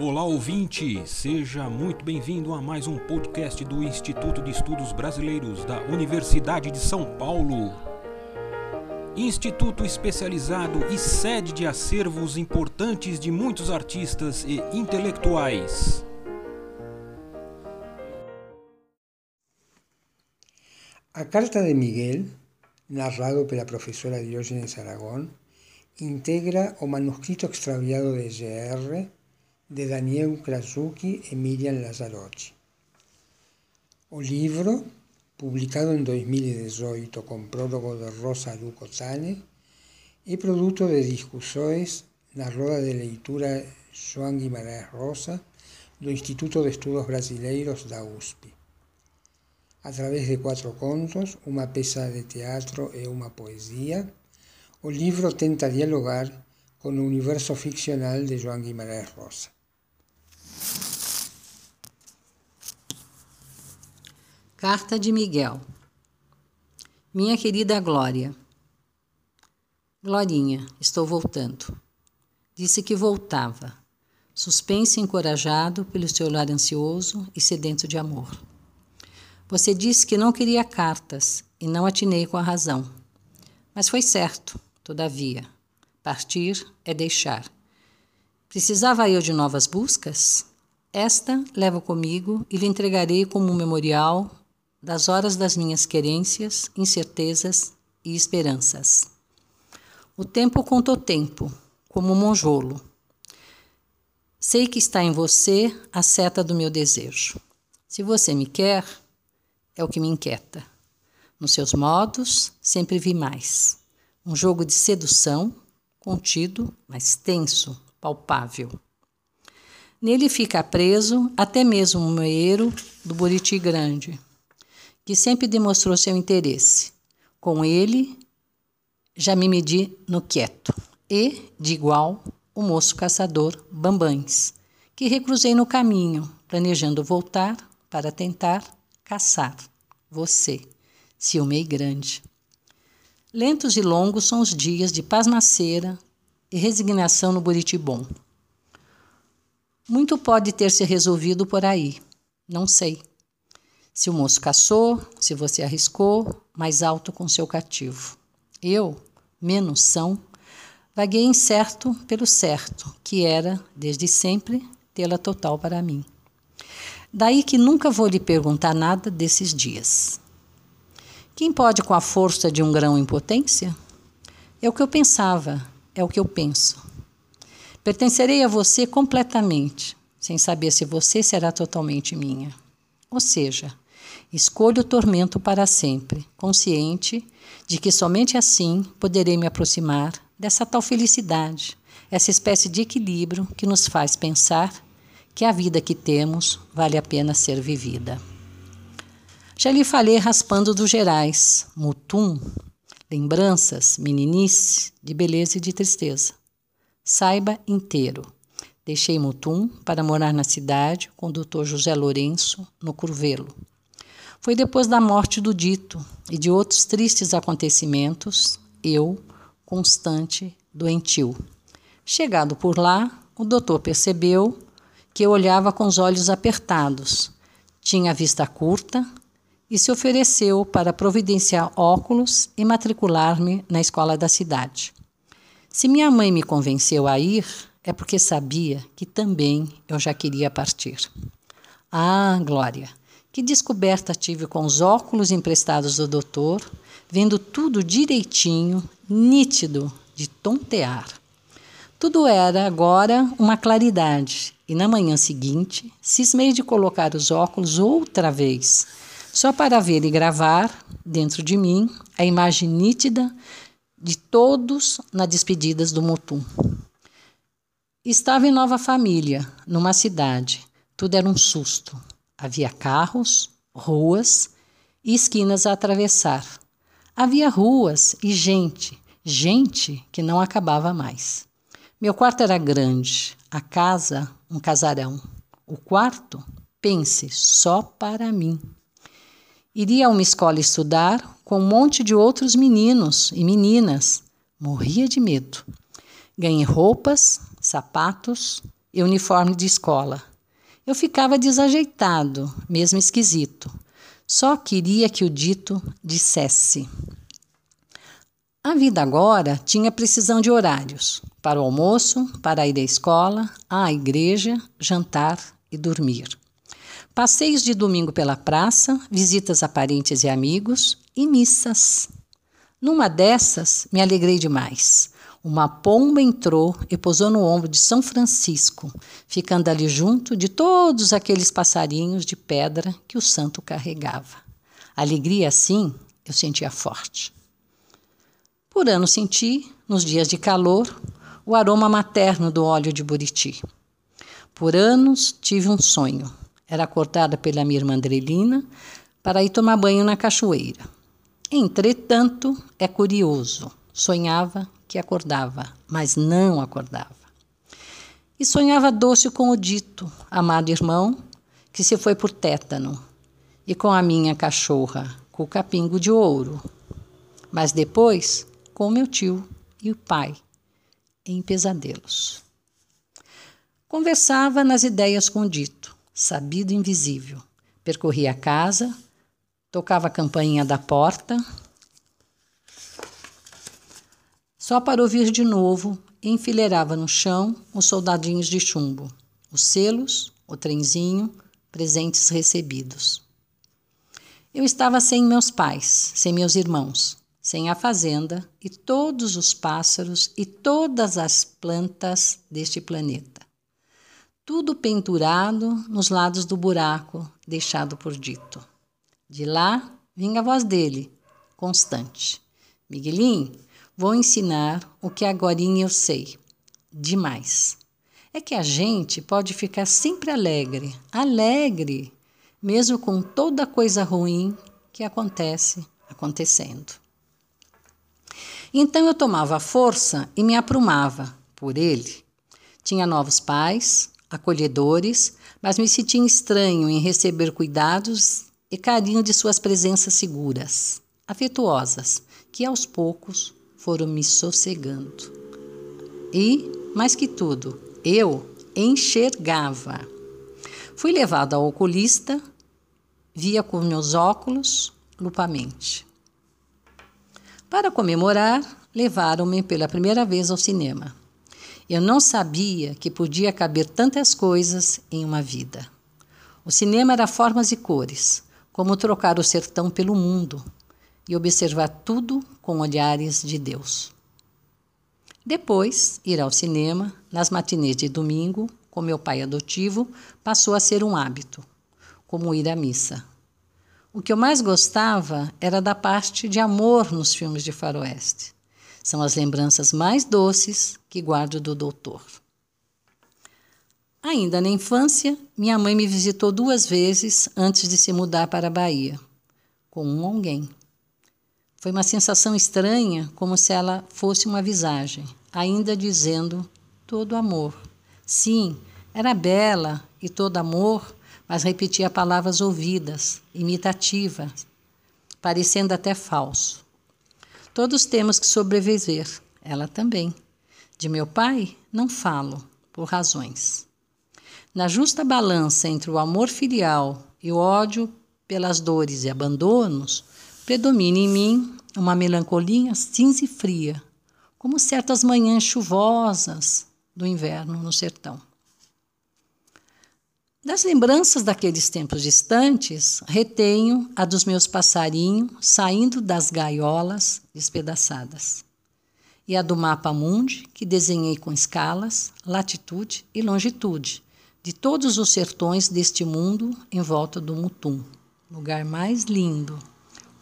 Olá ouvinte, seja muito bem-vindo a mais um podcast do Instituto de Estudos Brasileiros da Universidade de São Paulo. Instituto especializado e sede de acervos importantes de muitos artistas e intelectuais. A Carta de Miguel, narrado pela professora Diógenes Aragón, integra o manuscrito extraviado de GR de Daniel Krasuki e Miriam Lazzarotti. O livro, publicado em 2018 com prólogo de Rosa Luco Zane, é produto de discussões na roda de leitura João Guimarães Rosa do Instituto de Estudos Brasileiros da USP. A través de quatro contos, uma peça de teatro e uma poesia, o livro tenta dialogar com o universo ficcional de João Guimarães Rosa. Carta de Miguel. Minha querida Glória. Glorinha, estou voltando. Disse que voltava, suspense e encorajado pelo seu lar ansioso e sedento de amor. Você disse que não queria cartas e não atinei com a razão. Mas foi certo, todavia. Partir é deixar. Precisava eu de novas buscas? Esta levo comigo e lhe entregarei como um memorial das horas das minhas querências, incertezas e esperanças. O tempo contou tempo, como um monjolo. Sei que está em você a seta do meu desejo. Se você me quer, é o que me inquieta. Nos seus modos, sempre vi mais. Um jogo de sedução, contido, mas tenso, palpável. Nele fica preso até mesmo o moeiro do Buriti Grande, que sempre demonstrou seu interesse. Com ele, já me medi no quieto. E, de igual, o moço caçador Bambães, que recruzei no caminho, planejando voltar para tentar caçar você, ciumei grande. Lentos e longos são os dias de pasmaceira e resignação no Buritibom. Muito pode ter se resolvido por aí, não sei. Se o moço caçou, se você arriscou, mais alto com seu cativo. Eu, menos são, vaguei incerto pelo certo, que era, desde sempre, tê-la total para mim. Daí que nunca vou lhe perguntar nada desses dias. Quem pode com a força de um grão em potência? É o que eu pensava, é o que eu penso. Pertencerei a você completamente, sem saber se você será totalmente minha. Ou seja, Escolho o tormento para sempre, consciente de que somente assim poderei me aproximar dessa tal felicidade, essa espécie de equilíbrio que nos faz pensar que a vida que temos vale a pena ser vivida. Já lhe falei raspando dos gerais, mutum, lembranças, meninice, de beleza e de tristeza. Saiba inteiro. Deixei Mutum para morar na cidade com o doutor José Lourenço, no Curvelo. Foi depois da morte do dito e de outros tristes acontecimentos, eu, constante, doentio. Chegado por lá, o doutor percebeu que eu olhava com os olhos apertados, tinha vista curta e se ofereceu para providenciar óculos e matricular-me na escola da cidade. Se minha mãe me convenceu a ir, é porque sabia que também eu já queria partir. Ah, Glória! Que descoberta tive com os óculos emprestados do doutor, vendo tudo direitinho, nítido, de tontear. Tudo era agora uma claridade, e na manhã seguinte cismei de colocar os óculos outra vez, só para ver e gravar, dentro de mim, a imagem nítida de todos na despedidas do Mutum. Estava em nova família, numa cidade. Tudo era um susto. Havia carros, ruas e esquinas a atravessar. Havia ruas e gente, gente que não acabava mais. Meu quarto era grande, a casa, um casarão. O quarto, pense, só para mim. Iria a uma escola estudar com um monte de outros meninos e meninas. Morria de medo. Ganhei roupas, sapatos, e uniforme de escola. Eu ficava desajeitado, mesmo esquisito. Só queria que o dito dissesse. A vida agora tinha precisão de horários para o almoço, para ir à escola, à igreja, jantar e dormir. Passeios de domingo pela praça, visitas a parentes e amigos e missas. Numa dessas, me alegrei demais. Uma pomba entrou e pousou no ombro de São Francisco, ficando ali junto de todos aqueles passarinhos de pedra que o santo carregava. Alegria assim eu sentia forte. Por ano senti, nos dias de calor, o aroma materno do óleo de buriti. Por anos tive um sonho era acordada pela minha irmã Andrelina para ir tomar banho na cachoeira. Entretanto, é curioso, sonhava que acordava, mas não acordava. E sonhava doce com o dito, amado irmão, que se foi por tétano, e com a minha cachorra, com o capingo de ouro. Mas depois, com meu tio e o pai, em pesadelos. Conversava nas ideias com o dito sabido invisível. Percorria a casa, tocava a campainha da porta, só para ouvir de novo enfileirava no chão os soldadinhos de chumbo, os selos, o trenzinho, presentes recebidos. Eu estava sem meus pais, sem meus irmãos, sem a fazenda e todos os pássaros e todas as plantas deste planeta tudo pendurado nos lados do buraco deixado por dito. De lá vinha a voz dele, constante. Miguelinho, vou ensinar o que agora eu sei. Demais. É que a gente pode ficar sempre alegre, alegre, mesmo com toda coisa ruim que acontece acontecendo. Então eu tomava força e me aprumava por ele. Tinha novos pais, acolhedores, mas me sentia estranho em receber cuidados e carinho de suas presenças seguras, afetuosas, que aos poucos foram me sossegando. E, mais que tudo, eu enxergava. Fui levado ao oculista, via com meus óculos lupamente. Para comemorar, levaram-me pela primeira vez ao cinema. Eu não sabia que podia caber tantas coisas em uma vida. O cinema era formas e cores, como trocar o sertão pelo mundo e observar tudo com olhares de Deus. Depois, ir ao cinema, nas matinês de domingo, com meu pai adotivo, passou a ser um hábito, como ir à missa. O que eu mais gostava era da parte de amor nos filmes de faroeste. São as lembranças mais doces que guardo do doutor. Ainda na infância, minha mãe me visitou duas vezes antes de se mudar para a Bahia, com um alguém. Foi uma sensação estranha, como se ela fosse uma visagem, ainda dizendo todo amor. Sim, era bela e todo amor, mas repetia palavras ouvidas, imitativas, parecendo até falso. Todos temos que sobreviver, ela também. De meu pai, não falo, por razões. Na justa balança entre o amor filial e o ódio pelas dores e abandonos, predomina em mim uma melancolia cinza e fria, como certas manhãs chuvosas do inverno no sertão. Das lembranças daqueles tempos distantes, retenho a dos meus passarinhos saindo das gaiolas despedaçadas, e a do mapa mundi que desenhei com escalas, latitude e longitude, de todos os sertões deste mundo em volta do Mutum, lugar mais lindo.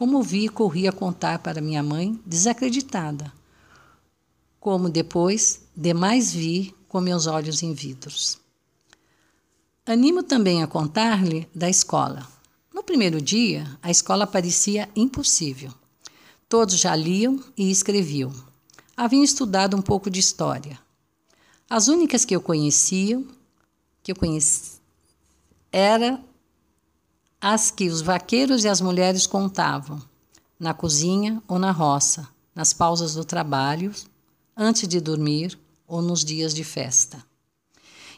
Como vi e corri a contar para minha mãe, desacreditada, como depois demais vi com meus olhos em vidros. Animo também a contar-lhe da escola. No primeiro dia, a escola parecia impossível. Todos já liam e escreviam. Haviam estudado um pouco de história. As únicas que eu conhecia, que eu conheci, era as que os vaqueiros e as mulheres contavam, na cozinha ou na roça, nas pausas do trabalho, antes de dormir ou nos dias de festa.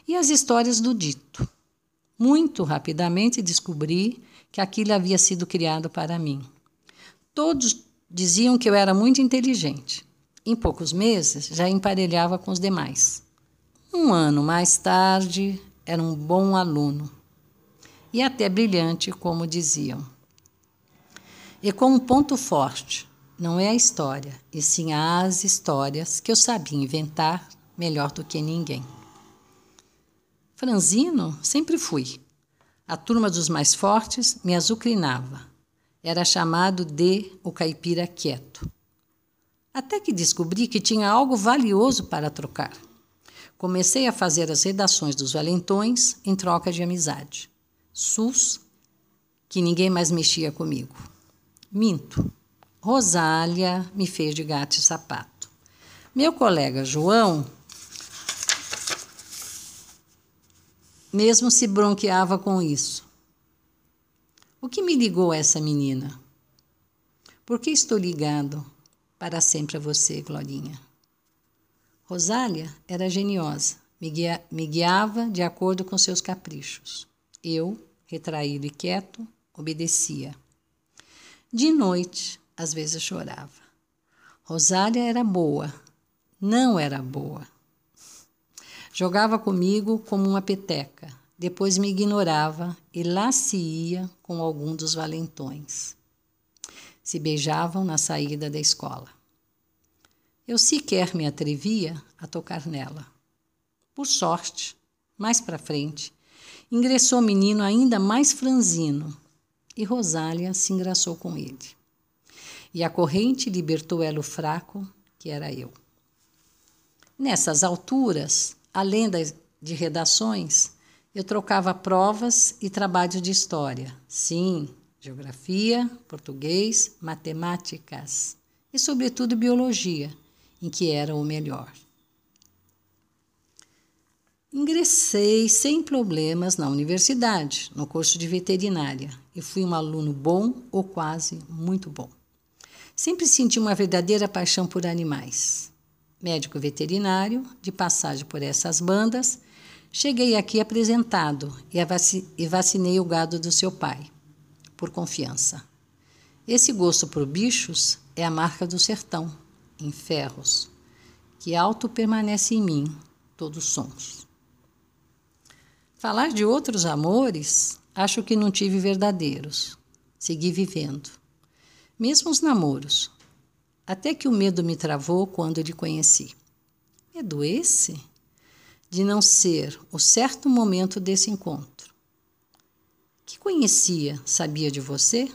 e as histórias do dito. Muito rapidamente descobri que aquilo havia sido criado para mim. Todos diziam que eu era muito inteligente. Em poucos meses já emparelhava com os demais. Um ano mais tarde, era um bom aluno e até brilhante, como diziam. E com um ponto forte, não é a história, e sim as histórias que eu sabia inventar melhor do que ninguém. Franzino sempre fui. A turma dos mais fortes me azucrinava. Era chamado de o caipira quieto. Até que descobri que tinha algo valioso para trocar. Comecei a fazer as redações dos valentões em troca de amizade. SUS, que ninguém mais mexia comigo. Minto. Rosália me fez de gato e sapato. Meu colega João mesmo se bronqueava com isso. O que me ligou a essa menina? Por que estou ligado para sempre a você, Glorinha? Rosália era geniosa, me, guia, me guiava de acordo com seus caprichos. Eu, retraído e quieto, obedecia. De noite, às vezes chorava. Rosália era boa, não era boa. Jogava comigo como uma peteca, depois me ignorava e lá se ia com algum dos valentões. Se beijavam na saída da escola. Eu sequer me atrevia a tocar nela. Por sorte, mais para frente, ingressou um menino ainda mais franzino e Rosália se engraçou com ele. E a corrente libertou ela o fraco, que era eu. Nessas alturas, além de redações, eu trocava provas e trabalhos de história. Sim, geografia, português, matemáticas e, sobretudo, biologia, em que era o melhor. Ingressei sem problemas na universidade, no curso de veterinária, e fui um aluno bom ou quase muito bom. Sempre senti uma verdadeira paixão por animais médico veterinário, de passagem por essas bandas, cheguei aqui apresentado e vacinei o gado do seu pai, por confiança. Esse gosto por bichos é a marca do sertão, em ferros, que alto permanece em mim, todos sons. Falar de outros amores, acho que não tive verdadeiros. Segui vivendo. Mesmo os namoros, até que o medo me travou quando lhe conheci. Medo esse? De não ser o certo momento desse encontro. Que conhecia, sabia de você?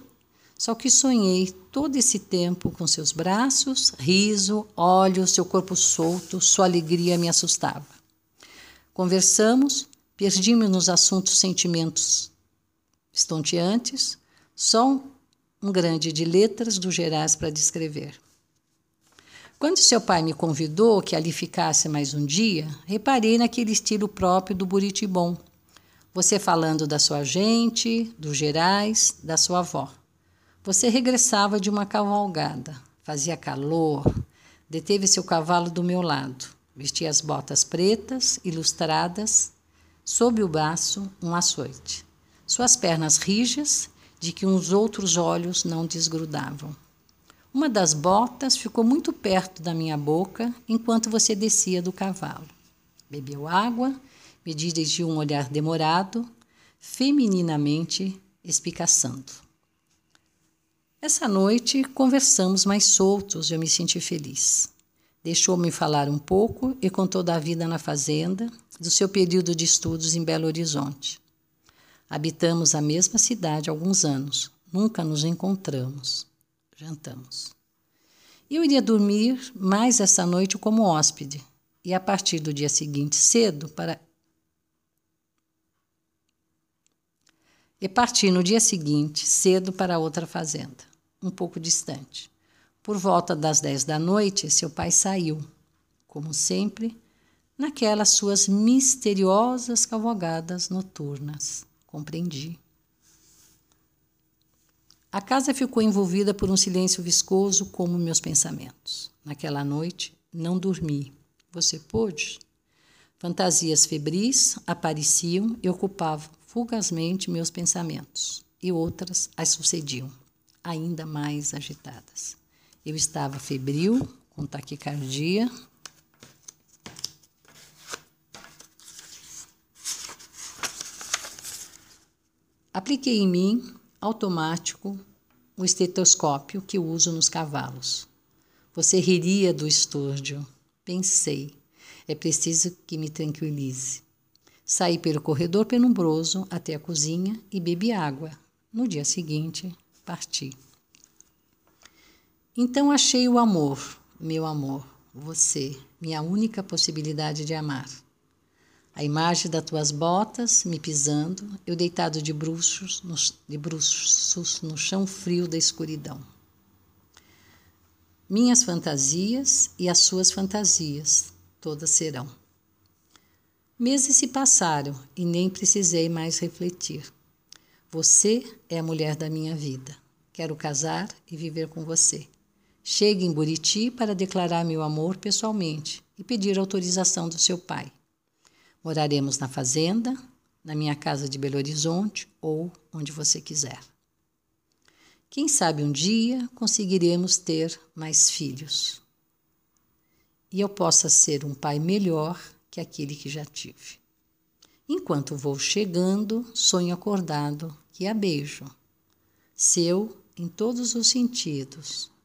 Só que sonhei todo esse tempo com seus braços, riso, olhos, seu corpo solto, sua alegria me assustava. Conversamos, perdimos nos assuntos sentimentos estonteantes, só um grande de letras do Gerais para descrever. Quando seu pai me convidou que ali ficasse mais um dia, reparei naquele estilo próprio do Buritibom. Você falando da sua gente, dos gerais, da sua avó. Você regressava de uma cavalgada. Fazia calor. Deteve seu cavalo do meu lado. Vestia as botas pretas, ilustradas. Sob o braço, um açoite. Suas pernas rijas, de que uns outros olhos não desgrudavam. Uma das botas ficou muito perto da minha boca enquanto você descia do cavalo. Bebeu água, me dirigiu um olhar demorado, femininamente espicaçando. Essa noite conversamos mais soltos e eu me senti feliz. Deixou-me falar um pouco e contou da vida na fazenda, do seu período de estudos em Belo Horizonte. Habitamos a mesma cidade há alguns anos, nunca nos encontramos jantamos. Eu iria dormir mais essa noite como hóspede e a partir do dia seguinte cedo para e partir no dia seguinte cedo para outra fazenda, um pouco distante. Por volta das dez da noite, seu pai saiu, como sempre, naquelas suas misteriosas cavalgadas noturnas. Compreendi. A casa ficou envolvida por um silêncio viscoso como meus pensamentos. Naquela noite, não dormi. Você pôde? Fantasias febris apareciam e ocupavam fugazmente meus pensamentos, e outras as sucediam, ainda mais agitadas. Eu estava febril, com taquicardia, Apliquei em mim, automático, o estetoscópio que uso nos cavalos. Você riria do estúdio. Pensei, é preciso que me tranquilize. Saí pelo corredor penumbroso até a cozinha e bebi água. No dia seguinte, parti. Então achei o amor, meu amor, você, minha única possibilidade de amar. A imagem das tuas botas me pisando, eu deitado de bruços, no, de no chão frio da escuridão. Minhas fantasias e as suas fantasias, todas serão. Meses se passaram e nem precisei mais refletir. Você é a mulher da minha vida. Quero casar e viver com você. Chegue em Buriti para declarar meu amor pessoalmente e pedir autorização do seu pai. Moraremos na fazenda, na minha casa de Belo Horizonte ou onde você quiser. Quem sabe um dia conseguiremos ter mais filhos. E eu possa ser um pai melhor que aquele que já tive. Enquanto vou chegando, sonho acordado que a beijo. Seu em todos os sentidos,